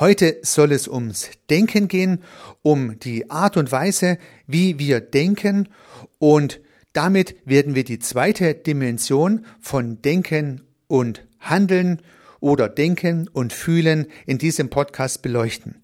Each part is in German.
Heute soll es ums Denken gehen, um die Art und Weise, wie wir denken und damit werden wir die zweite Dimension von Denken und Handeln oder Denken und Fühlen in diesem Podcast beleuchten.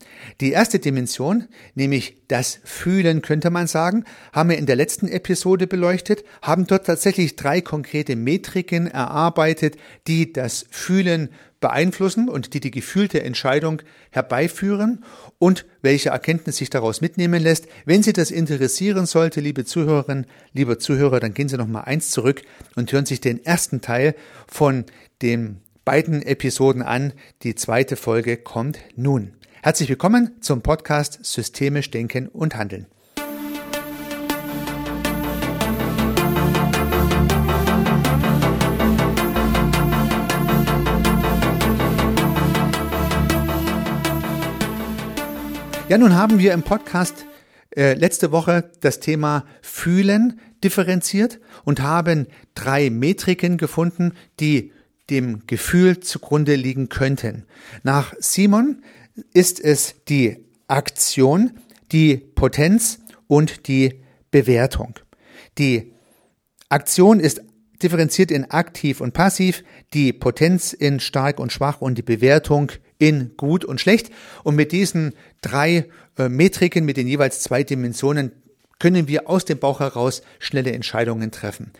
Die erste Dimension, nämlich das Fühlen könnte man sagen, haben wir in der letzten Episode beleuchtet, haben dort tatsächlich drei konkrete Metriken erarbeitet, die das Fühlen beeinflussen und die die gefühlte Entscheidung herbeiführen und welche Erkenntnis sich daraus mitnehmen lässt. Wenn Sie das interessieren sollte, liebe Zuhörerinnen, lieber Zuhörer, dann gehen Sie noch mal eins zurück und hören sich den ersten Teil von dem beiden Episoden an. Die zweite Folge kommt nun. Herzlich willkommen zum Podcast Systemisch Denken und Handeln. Ja, nun haben wir im Podcast äh, letzte Woche das Thema Fühlen differenziert und haben drei Metriken gefunden, die dem Gefühl zugrunde liegen könnten. Nach Simon ist es die Aktion, die Potenz und die Bewertung. Die Aktion ist differenziert in aktiv und passiv, die Potenz in stark und schwach und die Bewertung in gut und schlecht. Und mit diesen drei äh, Metriken, mit den jeweils zwei Dimensionen, können wir aus dem Bauch heraus schnelle Entscheidungen treffen.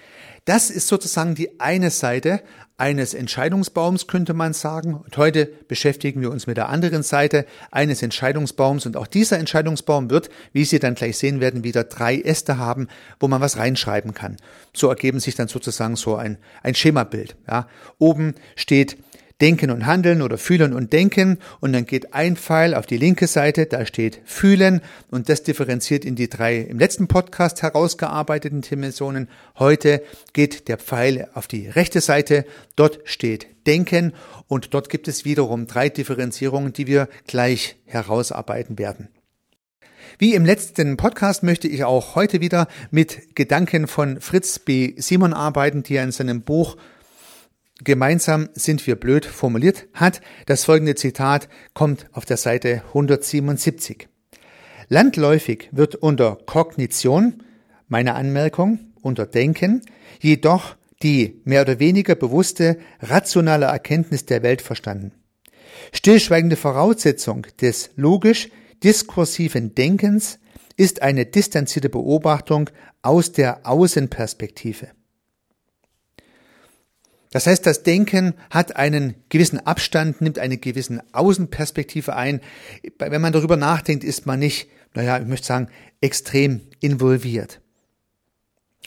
Das ist sozusagen die eine Seite eines Entscheidungsbaums, könnte man sagen. Und heute beschäftigen wir uns mit der anderen Seite eines Entscheidungsbaums. Und auch dieser Entscheidungsbaum wird, wie Sie dann gleich sehen werden, wieder drei Äste haben, wo man was reinschreiben kann. So ergeben sich dann sozusagen so ein, ein Schemabild. Ja. Oben steht Denken und Handeln oder Fühlen und Denken und dann geht ein Pfeil auf die linke Seite, da steht Fühlen und das differenziert in die drei im letzten Podcast herausgearbeiteten Dimensionen. Heute geht der Pfeil auf die rechte Seite, dort steht Denken und dort gibt es wiederum drei Differenzierungen, die wir gleich herausarbeiten werden. Wie im letzten Podcast möchte ich auch heute wieder mit Gedanken von Fritz B. Simon arbeiten, die er in seinem Buch Gemeinsam sind wir blöd formuliert hat. Das folgende Zitat kommt auf der Seite 177. Landläufig wird unter Kognition, meine Anmerkung, unter Denken, jedoch die mehr oder weniger bewusste, rationale Erkenntnis der Welt verstanden. Stillschweigende Voraussetzung des logisch diskursiven Denkens ist eine distanzierte Beobachtung aus der Außenperspektive. Das heißt, das Denken hat einen gewissen Abstand, nimmt eine gewissen Außenperspektive ein. Wenn man darüber nachdenkt, ist man nicht, naja, ich möchte sagen, extrem involviert.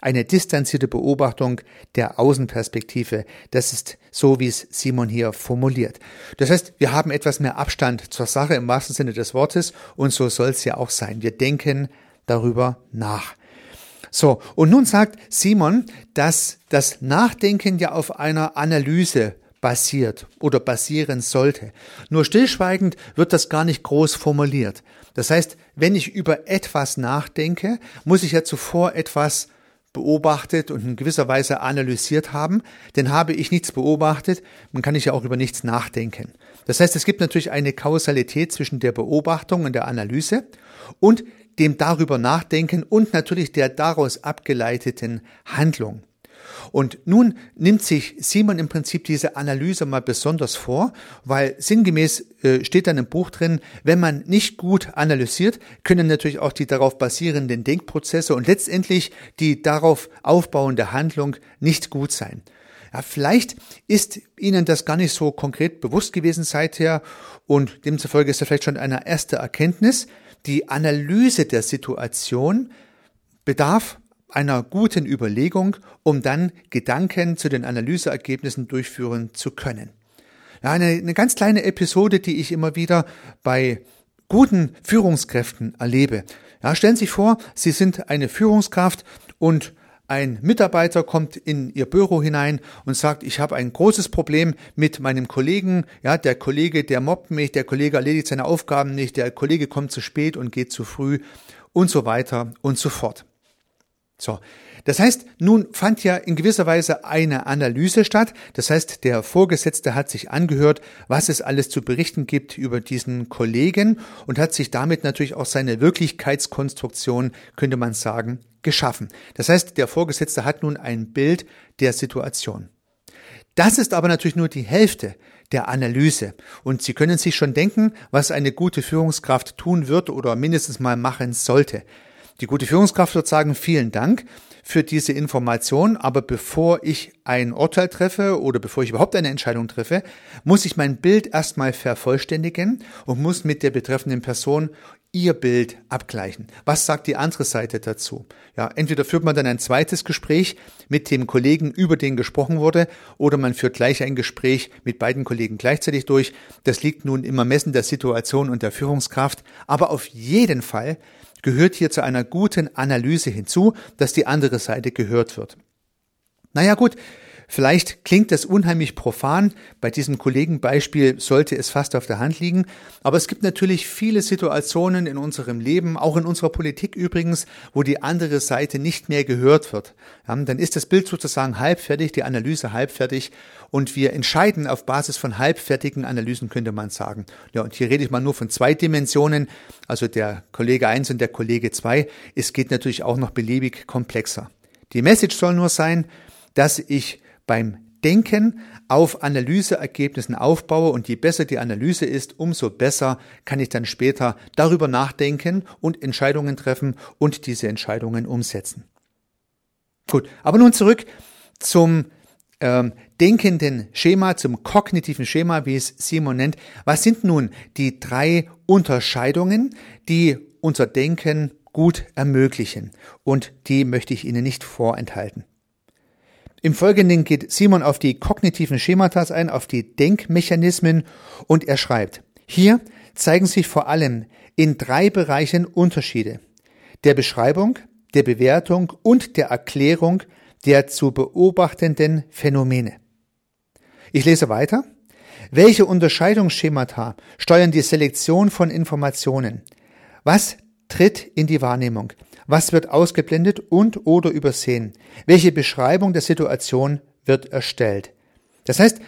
Eine distanzierte Beobachtung der Außenperspektive. Das ist so, wie es Simon hier formuliert. Das heißt, wir haben etwas mehr Abstand zur Sache im wahrsten Sinne des Wortes und so soll es ja auch sein. Wir denken darüber nach. So, und nun sagt Simon, dass das Nachdenken ja auf einer Analyse basiert oder basieren sollte. Nur stillschweigend wird das gar nicht groß formuliert. Das heißt, wenn ich über etwas nachdenke, muss ich ja zuvor etwas beobachtet und in gewisser Weise analysiert haben, denn habe ich nichts beobachtet, dann kann ich ja auch über nichts nachdenken. Das heißt, es gibt natürlich eine Kausalität zwischen der Beobachtung und der Analyse und dem darüber nachdenken und natürlich der daraus abgeleiteten Handlung. Und nun nimmt sich Simon im Prinzip diese Analyse mal besonders vor, weil sinngemäß äh, steht dann im Buch drin, wenn man nicht gut analysiert, können natürlich auch die darauf basierenden Denkprozesse und letztendlich die darauf aufbauende Handlung nicht gut sein. Ja, vielleicht ist Ihnen das gar nicht so konkret bewusst gewesen seither und demzufolge ist das vielleicht schon eine erste Erkenntnis, die Analyse der Situation bedarf einer guten Überlegung, um dann Gedanken zu den Analyseergebnissen durchführen zu können. Eine, eine ganz kleine Episode, die ich immer wieder bei guten Führungskräften erlebe. Ja, stellen Sie sich vor, Sie sind eine Führungskraft und ein Mitarbeiter kommt in Ihr Büro hinein und sagt, ich habe ein großes Problem mit meinem Kollegen. Ja, der Kollege, der mobbt mich, der Kollege erledigt seine Aufgaben nicht, der Kollege kommt zu spät und geht zu früh und so weiter und so fort. So. Das heißt, nun fand ja in gewisser Weise eine Analyse statt. Das heißt, der Vorgesetzte hat sich angehört, was es alles zu berichten gibt über diesen Kollegen und hat sich damit natürlich auch seine Wirklichkeitskonstruktion, könnte man sagen, geschaffen. Das heißt, der Vorgesetzte hat nun ein Bild der Situation. Das ist aber natürlich nur die Hälfte der Analyse. Und Sie können sich schon denken, was eine gute Führungskraft tun wird oder mindestens mal machen sollte. Die gute Führungskraft wird sagen, vielen Dank für diese Information, aber bevor ich ein Urteil treffe oder bevor ich überhaupt eine Entscheidung treffe, muss ich mein Bild erstmal vervollständigen und muss mit der betreffenden Person ihr Bild abgleichen. Was sagt die andere Seite dazu? Ja, entweder führt man dann ein zweites Gespräch mit dem Kollegen, über den gesprochen wurde, oder man führt gleich ein Gespräch mit beiden Kollegen gleichzeitig durch. Das liegt nun im Ermessen der Situation und der Führungskraft. Aber auf jeden Fall gehört hier zu einer guten Analyse hinzu, dass die andere Seite gehört wird. Naja gut, Vielleicht klingt das unheimlich profan. Bei diesem Kollegenbeispiel sollte es fast auf der Hand liegen. Aber es gibt natürlich viele Situationen in unserem Leben, auch in unserer Politik übrigens, wo die andere Seite nicht mehr gehört wird. Dann ist das Bild sozusagen halbfertig, die Analyse halbfertig und wir entscheiden auf Basis von halbfertigen Analysen, könnte man sagen. Ja, und hier rede ich mal nur von zwei Dimensionen, also der Kollege 1 und der Kollege 2. Es geht natürlich auch noch beliebig komplexer. Die Message soll nur sein, dass ich beim Denken auf Analyseergebnissen aufbaue und je besser die Analyse ist, umso besser kann ich dann später darüber nachdenken und Entscheidungen treffen und diese Entscheidungen umsetzen. Gut, aber nun zurück zum ähm, denkenden Schema, zum kognitiven Schema, wie es Simon nennt. Was sind nun die drei Unterscheidungen, die unser Denken gut ermöglichen? Und die möchte ich Ihnen nicht vorenthalten. Im Folgenden geht Simon auf die kognitiven Schemata ein, auf die Denkmechanismen und er schreibt, hier zeigen sich vor allem in drei Bereichen Unterschiede. Der Beschreibung, der Bewertung und der Erklärung der zu beobachtenden Phänomene. Ich lese weiter. Welche Unterscheidungsschemata steuern die Selektion von Informationen? Was tritt in die Wahrnehmung? Was wird ausgeblendet und oder übersehen? Welche Beschreibung der Situation wird erstellt? Das heißt,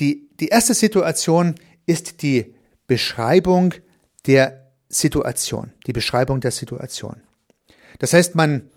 die, die erste Situation ist die Beschreibung der Situation, die Beschreibung der Situation. Das heißt, man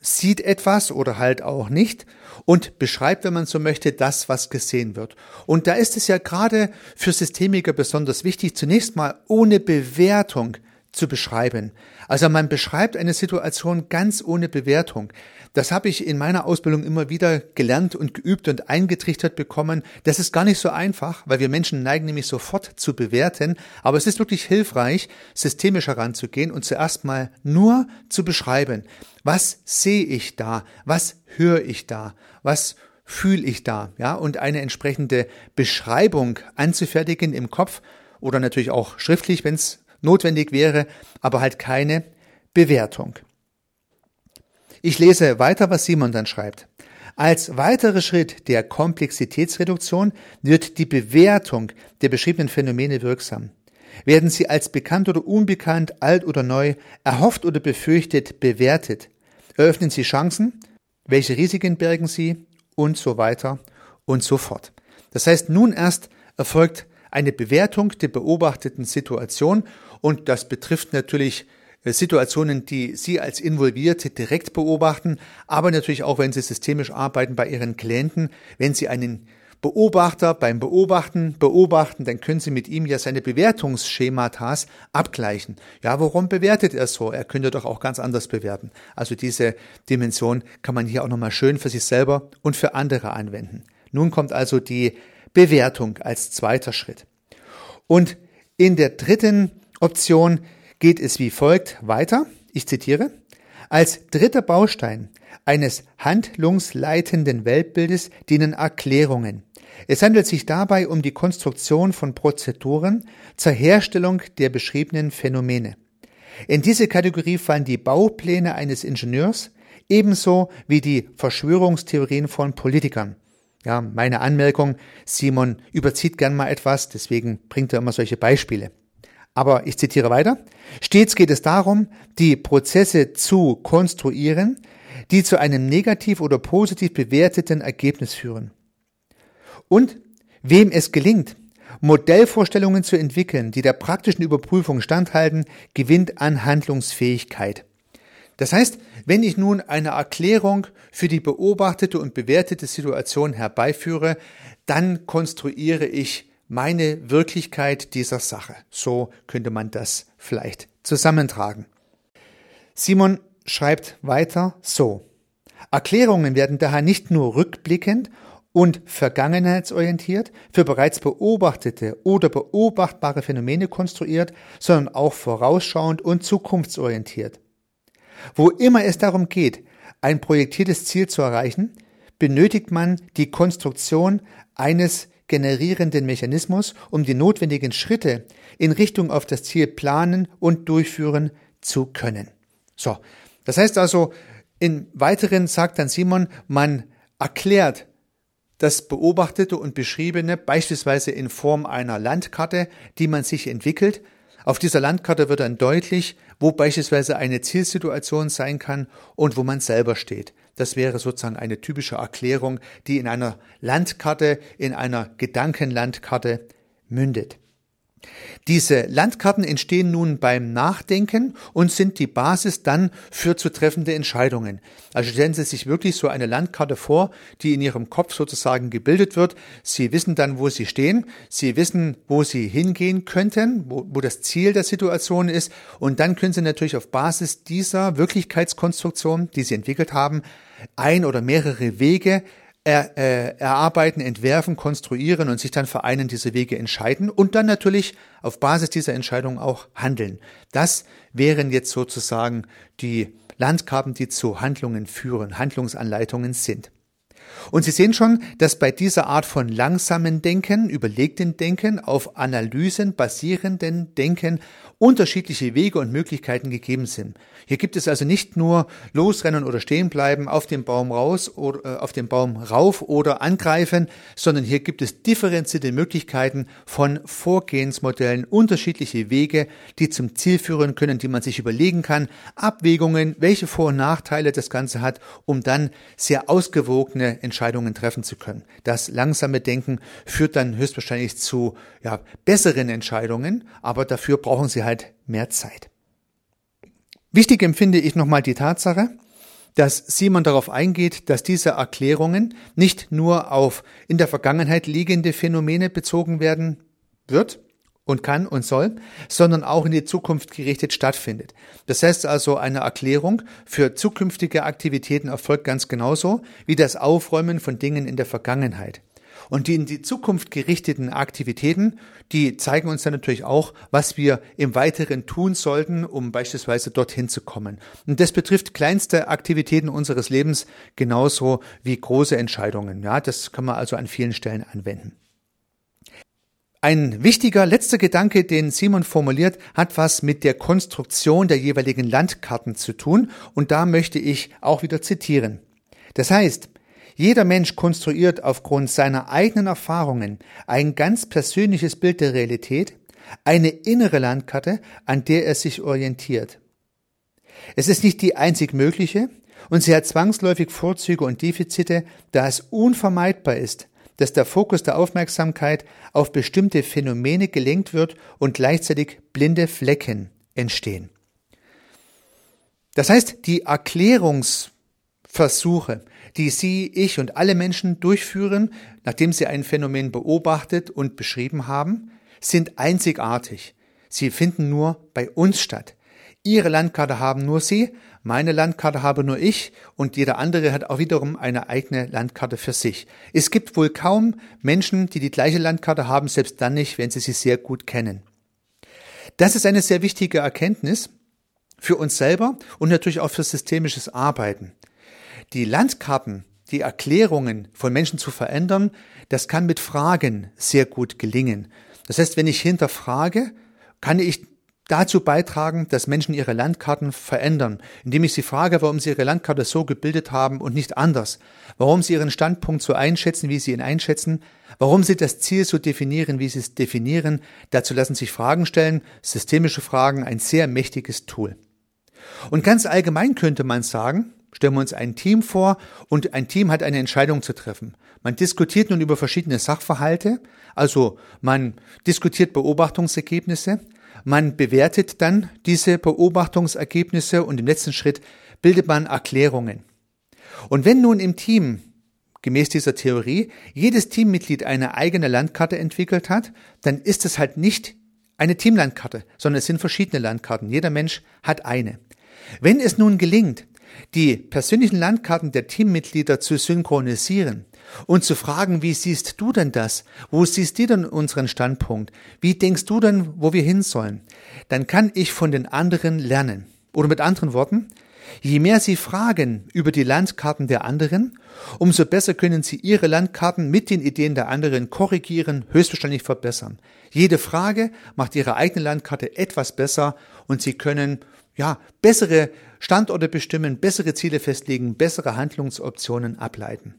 sieht etwas oder halt auch nicht und beschreibt, wenn man so möchte, das, was gesehen wird. Und da ist es ja gerade für Systemiker besonders wichtig, zunächst mal ohne Bewertung zu beschreiben. Also man beschreibt eine Situation ganz ohne Bewertung. Das habe ich in meiner Ausbildung immer wieder gelernt und geübt und eingetrichtert bekommen. Das ist gar nicht so einfach, weil wir Menschen neigen nämlich sofort zu bewerten. Aber es ist wirklich hilfreich, systemisch heranzugehen und zuerst mal nur zu beschreiben. Was sehe ich da? Was höre ich da? Was fühle ich da? Ja, und eine entsprechende Beschreibung anzufertigen im Kopf oder natürlich auch schriftlich, wenn es notwendig wäre, aber halt keine Bewertung. Ich lese weiter, was Simon dann schreibt. Als weiterer Schritt der Komplexitätsreduktion wird die Bewertung der beschriebenen Phänomene wirksam. Werden sie als bekannt oder unbekannt, alt oder neu, erhofft oder befürchtet bewertet, eröffnen sie Chancen, welche Risiken bergen sie und so weiter und so fort. Das heißt, nun erst erfolgt eine Bewertung der beobachteten Situation und das betrifft natürlich äh, Situationen, die Sie als Involvierte direkt beobachten, aber natürlich auch, wenn Sie systemisch arbeiten bei Ihren Klienten, wenn Sie einen Beobachter beim Beobachten beobachten, dann können Sie mit ihm ja seine Bewertungsschematas abgleichen. Ja, warum bewertet er so? Er könnte doch auch ganz anders bewerten. Also diese Dimension kann man hier auch nochmal schön für sich selber und für andere anwenden. Nun kommt also die Bewertung als zweiter Schritt. Und in der dritten Option geht es wie folgt weiter. Ich zitiere. Als dritter Baustein eines handlungsleitenden Weltbildes dienen Erklärungen. Es handelt sich dabei um die Konstruktion von Prozeduren zur Herstellung der beschriebenen Phänomene. In diese Kategorie fallen die Baupläne eines Ingenieurs ebenso wie die Verschwörungstheorien von Politikern. Ja, meine Anmerkung, Simon überzieht gern mal etwas, deswegen bringt er immer solche Beispiele. Aber ich zitiere weiter. Stets geht es darum, die Prozesse zu konstruieren, die zu einem negativ oder positiv bewerteten Ergebnis führen. Und wem es gelingt, Modellvorstellungen zu entwickeln, die der praktischen Überprüfung standhalten, gewinnt an Handlungsfähigkeit. Das heißt, wenn ich nun eine Erklärung für die beobachtete und bewertete Situation herbeiführe, dann konstruiere ich meine Wirklichkeit dieser Sache. So könnte man das vielleicht zusammentragen. Simon schreibt weiter so. Erklärungen werden daher nicht nur rückblickend und vergangenheitsorientiert für bereits beobachtete oder beobachtbare Phänomene konstruiert, sondern auch vorausschauend und zukunftsorientiert. Wo immer es darum geht, ein projektiertes Ziel zu erreichen, benötigt man die Konstruktion eines generierenden Mechanismus, um die notwendigen Schritte in Richtung auf das Ziel planen und durchführen zu können. So. Das heißt also, in weiteren sagt dann Simon, man erklärt das Beobachtete und Beschriebene beispielsweise in Form einer Landkarte, die man sich entwickelt. Auf dieser Landkarte wird dann deutlich, wo beispielsweise eine Zielsituation sein kann und wo man selber steht. Das wäre sozusagen eine typische Erklärung, die in einer Landkarte, in einer Gedankenlandkarte mündet. Diese Landkarten entstehen nun beim Nachdenken und sind die Basis dann für zu treffende Entscheidungen. Also stellen Sie sich wirklich so eine Landkarte vor, die in Ihrem Kopf sozusagen gebildet wird. Sie wissen dann, wo Sie stehen. Sie wissen, wo Sie hingehen könnten, wo, wo das Ziel der Situation ist. Und dann können Sie natürlich auf Basis dieser Wirklichkeitskonstruktion, die Sie entwickelt haben, ein oder mehrere Wege er, äh, erarbeiten, entwerfen, konstruieren und sich dann für einen dieser Wege entscheiden und dann natürlich auf Basis dieser Entscheidung auch handeln. Das wären jetzt sozusagen die Landkarten, die zu Handlungen führen, Handlungsanleitungen sind. Und Sie sehen schon, dass bei dieser Art von langsamen Denken, überlegten Denken, auf Analysen basierenden Denken unterschiedliche Wege und Möglichkeiten gegeben sind. Hier gibt es also nicht nur losrennen oder stehen bleiben, auf dem Baum raus oder äh, auf dem Baum rauf oder angreifen, sondern hier gibt es differenzierte Möglichkeiten von Vorgehensmodellen, unterschiedliche Wege, die zum Ziel führen können, die man sich überlegen kann, Abwägungen, welche Vor- und Nachteile das Ganze hat, um dann sehr ausgewogene Entscheidungen treffen zu können. Das langsame Denken führt dann höchstwahrscheinlich zu ja, besseren Entscheidungen, aber dafür brauchen Sie halt mehr Zeit. Wichtig empfinde ich nochmal die Tatsache, dass Simon darauf eingeht, dass diese Erklärungen nicht nur auf in der Vergangenheit liegende Phänomene bezogen werden wird, und kann und soll, sondern auch in die Zukunft gerichtet stattfindet. Das heißt also, eine Erklärung für zukünftige Aktivitäten erfolgt ganz genauso wie das Aufräumen von Dingen in der Vergangenheit. Und die in die Zukunft gerichteten Aktivitäten, die zeigen uns dann natürlich auch, was wir im Weiteren tun sollten, um beispielsweise dorthin zu kommen. Und das betrifft kleinste Aktivitäten unseres Lebens genauso wie große Entscheidungen. Ja, das kann man also an vielen Stellen anwenden. Ein wichtiger letzter Gedanke, den Simon formuliert, hat was mit der Konstruktion der jeweiligen Landkarten zu tun, und da möchte ich auch wieder zitieren. Das heißt, jeder Mensch konstruiert aufgrund seiner eigenen Erfahrungen ein ganz persönliches Bild der Realität, eine innere Landkarte, an der er sich orientiert. Es ist nicht die einzig mögliche, und sie hat zwangsläufig Vorzüge und Defizite, da es unvermeidbar ist, dass der Fokus der Aufmerksamkeit auf bestimmte Phänomene gelenkt wird und gleichzeitig blinde Flecken entstehen. Das heißt, die Erklärungsversuche, die Sie, ich und alle Menschen durchführen, nachdem sie ein Phänomen beobachtet und beschrieben haben, sind einzigartig. Sie finden nur bei uns statt. Ihre Landkarte haben nur Sie, meine Landkarte habe nur ich und jeder andere hat auch wiederum eine eigene Landkarte für sich. Es gibt wohl kaum Menschen, die die gleiche Landkarte haben, selbst dann nicht, wenn sie sie sehr gut kennen. Das ist eine sehr wichtige Erkenntnis für uns selber und natürlich auch für systemisches Arbeiten. Die Landkarten, die Erklärungen von Menschen zu verändern, das kann mit Fragen sehr gut gelingen. Das heißt, wenn ich hinterfrage, kann ich dazu beitragen, dass Menschen ihre Landkarten verändern, indem ich sie frage, warum sie ihre Landkarte so gebildet haben und nicht anders, warum sie ihren Standpunkt so einschätzen, wie sie ihn einschätzen, warum sie das Ziel so definieren, wie sie es definieren. Dazu lassen sich Fragen stellen, systemische Fragen, ein sehr mächtiges Tool. Und ganz allgemein könnte man sagen, stellen wir uns ein Team vor und ein Team hat eine Entscheidung zu treffen. Man diskutiert nun über verschiedene Sachverhalte, also man diskutiert Beobachtungsergebnisse, man bewertet dann diese Beobachtungsergebnisse und im letzten Schritt bildet man Erklärungen. Und wenn nun im Team gemäß dieser Theorie jedes Teammitglied eine eigene Landkarte entwickelt hat, dann ist es halt nicht eine Teamlandkarte, sondern es sind verschiedene Landkarten. Jeder Mensch hat eine. Wenn es nun gelingt, die persönlichen Landkarten der Teammitglieder zu synchronisieren und zu fragen, wie siehst du denn das? Wo siehst du denn unseren Standpunkt? Wie denkst du denn, wo wir hin sollen? Dann kann ich von den anderen lernen. Oder mit anderen Worten, je mehr Sie fragen über die Landkarten der anderen, umso besser können Sie Ihre Landkarten mit den Ideen der anderen korrigieren, höchstwahrscheinlich verbessern. Jede Frage macht Ihre eigene Landkarte etwas besser und Sie können ja, bessere Standorte bestimmen, bessere Ziele festlegen, bessere Handlungsoptionen ableiten.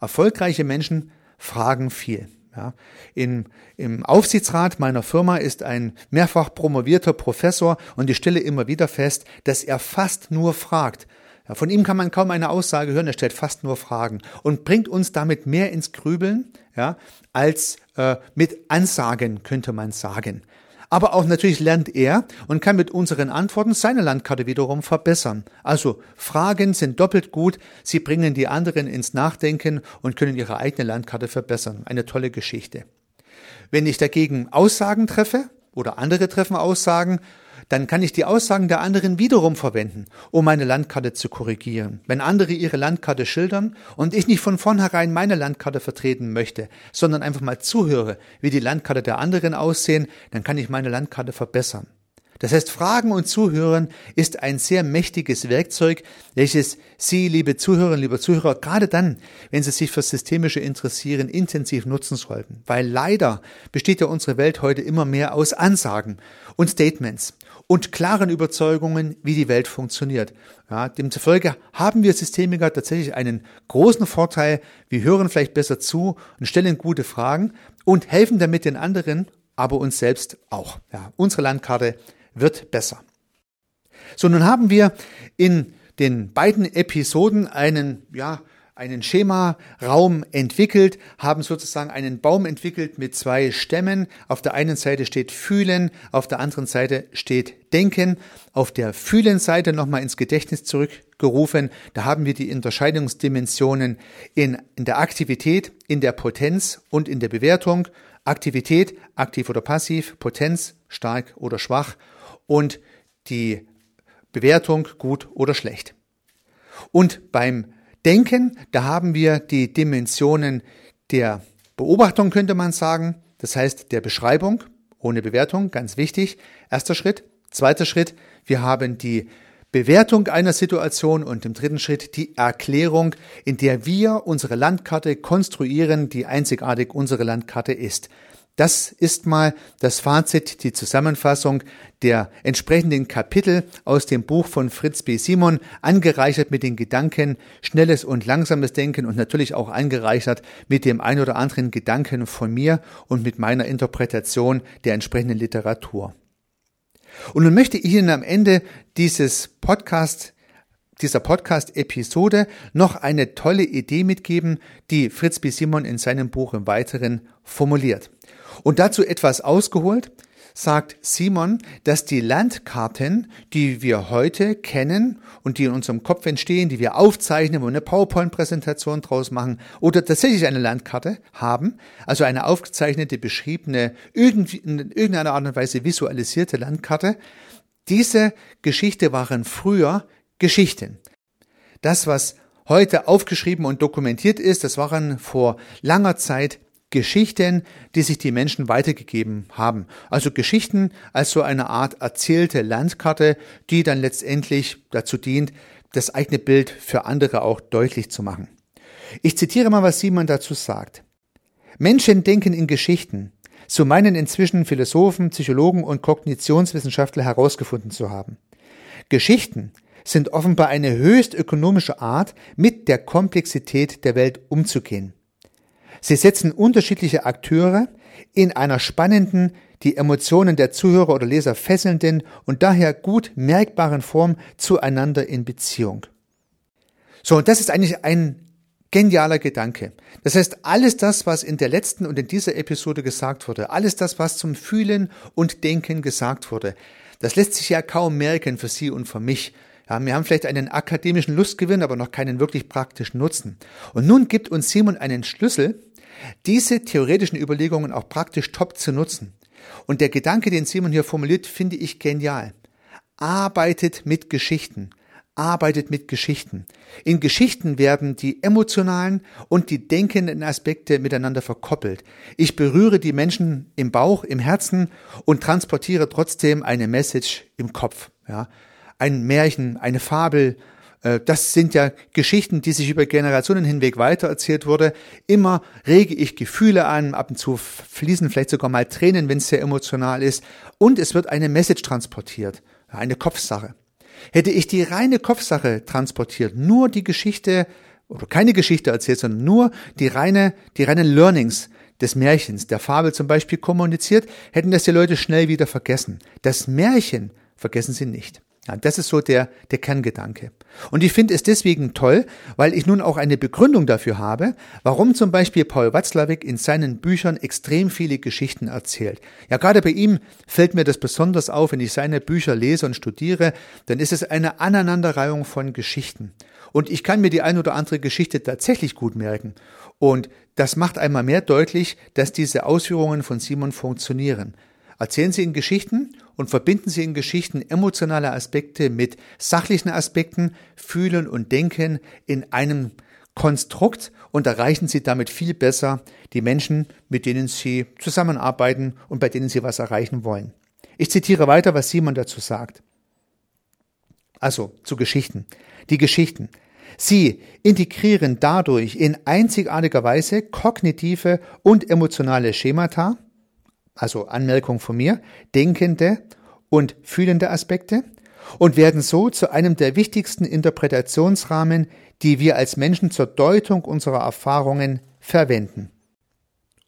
Erfolgreiche Menschen fragen viel. Ja, in, Im Aufsichtsrat meiner Firma ist ein mehrfach promovierter Professor und ich stelle immer wieder fest, dass er fast nur fragt. Ja, von ihm kann man kaum eine Aussage hören, er stellt fast nur Fragen und bringt uns damit mehr ins Grübeln ja, als äh, mit Ansagen, könnte man sagen. Aber auch natürlich lernt er und kann mit unseren Antworten seine Landkarte wiederum verbessern. Also Fragen sind doppelt gut, sie bringen die anderen ins Nachdenken und können ihre eigene Landkarte verbessern. Eine tolle Geschichte. Wenn ich dagegen Aussagen treffe oder andere treffen Aussagen, dann kann ich die Aussagen der anderen wiederum verwenden, um meine Landkarte zu korrigieren. Wenn andere ihre Landkarte schildern und ich nicht von vornherein meine Landkarte vertreten möchte, sondern einfach mal zuhöre, wie die Landkarte der anderen aussehen, dann kann ich meine Landkarte verbessern. Das heißt, Fragen und Zuhören ist ein sehr mächtiges Werkzeug, welches Sie, liebe Zuhörerinnen, liebe Zuhörer, gerade dann, wenn Sie sich für Systemische interessieren, intensiv nutzen sollten. Weil leider besteht ja unsere Welt heute immer mehr aus Ansagen und Statements und klaren Überzeugungen, wie die Welt funktioniert. Ja, demzufolge haben wir Systemiker tatsächlich einen großen Vorteil. Wir hören vielleicht besser zu und stellen gute Fragen und helfen damit den anderen, aber uns selbst auch. Ja, unsere Landkarte wird besser. So, nun haben wir in den beiden Episoden einen, ja, einen Schemaraum entwickelt, haben sozusagen einen Baum entwickelt mit zwei Stämmen. Auf der einen Seite steht Fühlen, auf der anderen Seite steht Denken. Auf der Fühlen-Seite nochmal ins Gedächtnis zurückgerufen. Da haben wir die Unterscheidungsdimensionen in, in der Aktivität, in der Potenz und in der Bewertung. Aktivität, aktiv oder passiv, Potenz, stark oder schwach und die Bewertung gut oder schlecht. Und beim Denken, da haben wir die Dimensionen der Beobachtung, könnte man sagen, das heißt der Beschreibung ohne Bewertung, ganz wichtig. Erster Schritt. Zweiter Schritt, wir haben die Bewertung einer Situation und im dritten Schritt die Erklärung, in der wir unsere Landkarte konstruieren, die einzigartig unsere Landkarte ist. Das ist mal das Fazit, die Zusammenfassung der entsprechenden Kapitel aus dem Buch von Fritz B. Simon, angereichert mit den Gedanken schnelles und langsames Denken und natürlich auch angereichert mit dem ein oder anderen Gedanken von mir und mit meiner Interpretation der entsprechenden Literatur. Und nun möchte ich Ihnen am Ende dieses Podcast dieser Podcast-Episode noch eine tolle Idee mitgeben, die Fritz B. Simon in seinem Buch im Weiteren formuliert. Und dazu etwas ausgeholt, sagt Simon, dass die Landkarten, die wir heute kennen und die in unserem Kopf entstehen, die wir aufzeichnen und eine PowerPoint-Präsentation draus machen oder tatsächlich eine Landkarte haben, also eine aufgezeichnete, beschriebene, in irgendeiner Art und Weise visualisierte Landkarte, diese Geschichte waren früher Geschichten. Das, was heute aufgeschrieben und dokumentiert ist, das waren vor langer Zeit Geschichten, die sich die Menschen weitergegeben haben. Also Geschichten als so eine Art erzählte Landkarte, die dann letztendlich dazu dient, das eigene Bild für andere auch deutlich zu machen. Ich zitiere mal, was Simon dazu sagt. Menschen denken in Geschichten. So meinen inzwischen Philosophen, Psychologen und Kognitionswissenschaftler herausgefunden zu haben. Geschichten sind offenbar eine höchst ökonomische Art, mit der Komplexität der Welt umzugehen. Sie setzen unterschiedliche Akteure in einer spannenden, die Emotionen der Zuhörer oder Leser fesselnden und daher gut merkbaren Form zueinander in Beziehung. So, und das ist eigentlich ein genialer Gedanke. Das heißt, alles das, was in der letzten und in dieser Episode gesagt wurde, alles das, was zum Fühlen und Denken gesagt wurde, das lässt sich ja kaum merken für Sie und für mich. Ja, wir haben vielleicht einen akademischen Lustgewinn, aber noch keinen wirklich praktischen Nutzen. Und nun gibt uns Simon einen Schlüssel, diese theoretischen Überlegungen auch praktisch top zu nutzen. Und der Gedanke, den Simon hier formuliert, finde ich genial. Arbeitet mit Geschichten arbeitet mit Geschichten. In Geschichten werden die emotionalen und die denkenden Aspekte miteinander verkoppelt. Ich berühre die Menschen im Bauch, im Herzen und transportiere trotzdem eine Message im Kopf. Ja, ein Märchen, eine Fabel, das sind ja Geschichten, die sich über Generationen hinweg weitererzählt wurde. Immer rege ich Gefühle an, ab und zu fließen vielleicht sogar mal Tränen, wenn es sehr emotional ist. Und es wird eine Message transportiert, eine Kopfsache. Hätte ich die reine Kopfsache transportiert, nur die Geschichte oder keine Geschichte erzählt, sondern nur die reine, die reinen Learnings des Märchens, der Fabel zum Beispiel kommuniziert, hätten das die Leute schnell wieder vergessen. Das Märchen vergessen sie nicht. Ja, das ist so der, der Kerngedanke. Und ich finde es deswegen toll, weil ich nun auch eine Begründung dafür habe, warum zum Beispiel Paul Watzlawick in seinen Büchern extrem viele Geschichten erzählt. Ja, gerade bei ihm fällt mir das besonders auf, wenn ich seine Bücher lese und studiere, dann ist es eine Aneinanderreihung von Geschichten. Und ich kann mir die ein oder andere Geschichte tatsächlich gut merken. Und das macht einmal mehr deutlich, dass diese Ausführungen von Simon funktionieren. Erzählen Sie in Geschichten und verbinden Sie in Geschichten emotionale Aspekte mit sachlichen Aspekten, Fühlen und Denken in einem Konstrukt und erreichen Sie damit viel besser die Menschen, mit denen Sie zusammenarbeiten und bei denen Sie was erreichen wollen. Ich zitiere weiter, was Simon dazu sagt. Also zu Geschichten. Die Geschichten. Sie integrieren dadurch in einzigartiger Weise kognitive und emotionale Schemata, also Anmerkung von mir, denkende und fühlende Aspekte und werden so zu einem der wichtigsten Interpretationsrahmen, die wir als Menschen zur Deutung unserer Erfahrungen verwenden.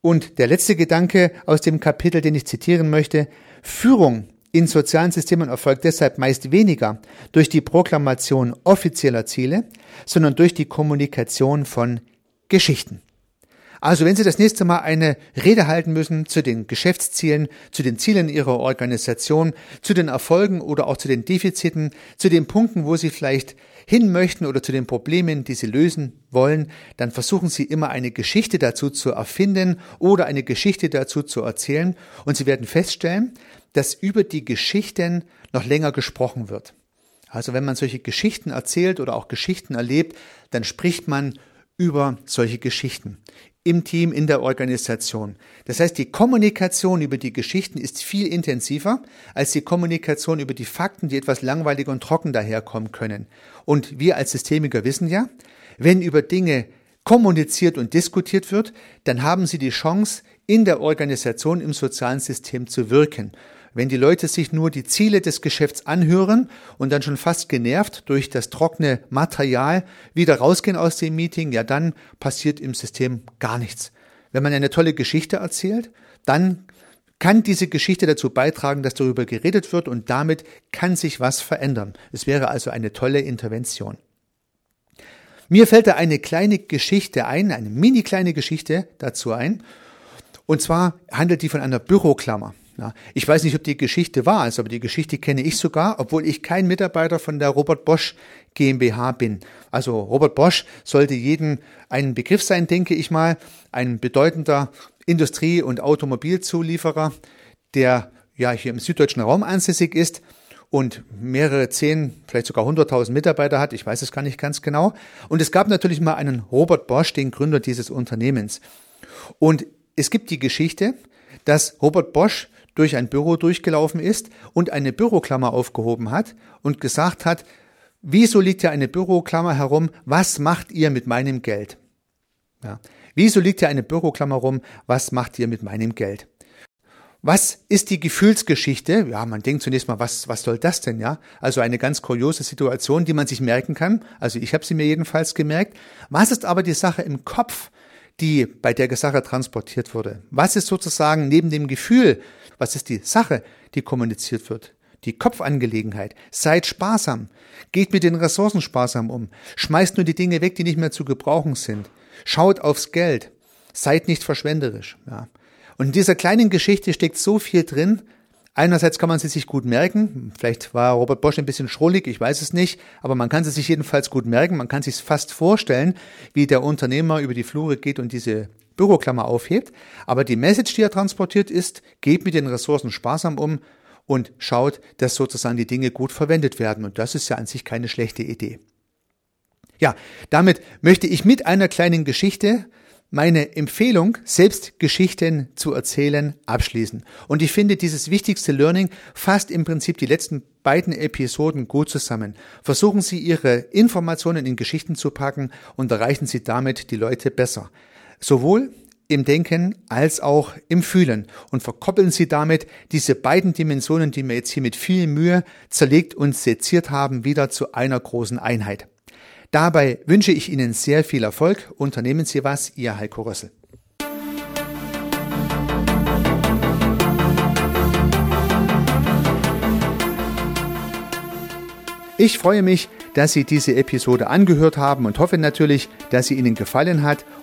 Und der letzte Gedanke aus dem Kapitel, den ich zitieren möchte, Führung in sozialen Systemen erfolgt deshalb meist weniger durch die Proklamation offizieller Ziele, sondern durch die Kommunikation von Geschichten. Also wenn Sie das nächste Mal eine Rede halten müssen zu den Geschäftszielen, zu den Zielen Ihrer Organisation, zu den Erfolgen oder auch zu den Defiziten, zu den Punkten, wo Sie vielleicht hin möchten oder zu den Problemen, die Sie lösen wollen, dann versuchen Sie immer eine Geschichte dazu zu erfinden oder eine Geschichte dazu zu erzählen und Sie werden feststellen, dass über die Geschichten noch länger gesprochen wird. Also wenn man solche Geschichten erzählt oder auch Geschichten erlebt, dann spricht man über solche Geschichten im Team, in der Organisation. Das heißt, die Kommunikation über die Geschichten ist viel intensiver als die Kommunikation über die Fakten, die etwas langweilig und trocken daherkommen können. Und wir als Systemiker wissen ja, wenn über Dinge kommuniziert und diskutiert wird, dann haben sie die Chance, in der Organisation, im sozialen System zu wirken. Wenn die Leute sich nur die Ziele des Geschäfts anhören und dann schon fast genervt durch das trockene Material wieder rausgehen aus dem Meeting, ja dann passiert im System gar nichts. Wenn man eine tolle Geschichte erzählt, dann kann diese Geschichte dazu beitragen, dass darüber geredet wird und damit kann sich was verändern. Es wäre also eine tolle Intervention. Mir fällt da eine kleine Geschichte ein, eine mini kleine Geschichte dazu ein. Und zwar handelt die von einer Büroklammer. Ja, ich weiß nicht, ob die Geschichte wahr ist, aber die Geschichte kenne ich sogar, obwohl ich kein Mitarbeiter von der Robert Bosch GmbH bin. Also Robert Bosch sollte jeden ein Begriff sein, denke ich mal, ein bedeutender Industrie- und Automobilzulieferer, der ja hier im süddeutschen Raum ansässig ist und mehrere zehn, vielleicht sogar hunderttausend Mitarbeiter hat. Ich weiß es gar nicht ganz genau. Und es gab natürlich mal einen Robert Bosch, den Gründer dieses Unternehmens. Und es gibt die Geschichte, dass Robert Bosch durch ein Büro durchgelaufen ist und eine Büroklammer aufgehoben hat und gesagt hat, wieso liegt hier eine Büroklammer herum? Was macht ihr mit meinem Geld? Ja. Wieso liegt hier eine Büroklammer rum? Was macht ihr mit meinem Geld? Was ist die Gefühlsgeschichte? Ja, man denkt zunächst mal, was, was soll das denn, ja? Also eine ganz kuriose Situation, die man sich merken kann. Also ich habe sie mir jedenfalls gemerkt. Was ist aber die Sache im Kopf, die bei der Sache transportiert wurde? Was ist sozusagen neben dem Gefühl was ist die Sache, die kommuniziert wird? die Kopfangelegenheit. Seid sparsam. Geht mit den Ressourcen sparsam um. Schmeißt nur die Dinge weg, die nicht mehr zu gebrauchen sind. Schaut aufs Geld. Seid nicht verschwenderisch. Ja. Und in dieser kleinen Geschichte steckt so viel drin. Einerseits kann man sie sich gut merken. Vielleicht war Robert Bosch ein bisschen schrullig, ich weiß es nicht. Aber man kann sie sich jedenfalls gut merken. Man kann sich fast vorstellen, wie der Unternehmer über die Flure geht und diese Büroklammer aufhebt. Aber die Message, die er transportiert, ist, geht mit den Ressourcen sparsam um und schaut, dass sozusagen die Dinge gut verwendet werden. Und das ist ja an sich keine schlechte Idee. Ja, damit möchte ich mit einer kleinen Geschichte meine Empfehlung, selbst Geschichten zu erzählen, abschließen. Und ich finde, dieses wichtigste Learning fasst im Prinzip die letzten beiden Episoden gut zusammen. Versuchen Sie, Ihre Informationen in Geschichten zu packen und erreichen Sie damit die Leute besser. Sowohl im Denken als auch im Fühlen und verkoppeln Sie damit diese beiden Dimensionen, die wir jetzt hier mit viel Mühe zerlegt und seziert haben, wieder zu einer großen Einheit. Dabei wünsche ich Ihnen sehr viel Erfolg. Unternehmen Sie was, Ihr Heiko Rössel. Ich freue mich, dass Sie diese Episode angehört haben und hoffe natürlich, dass sie Ihnen gefallen hat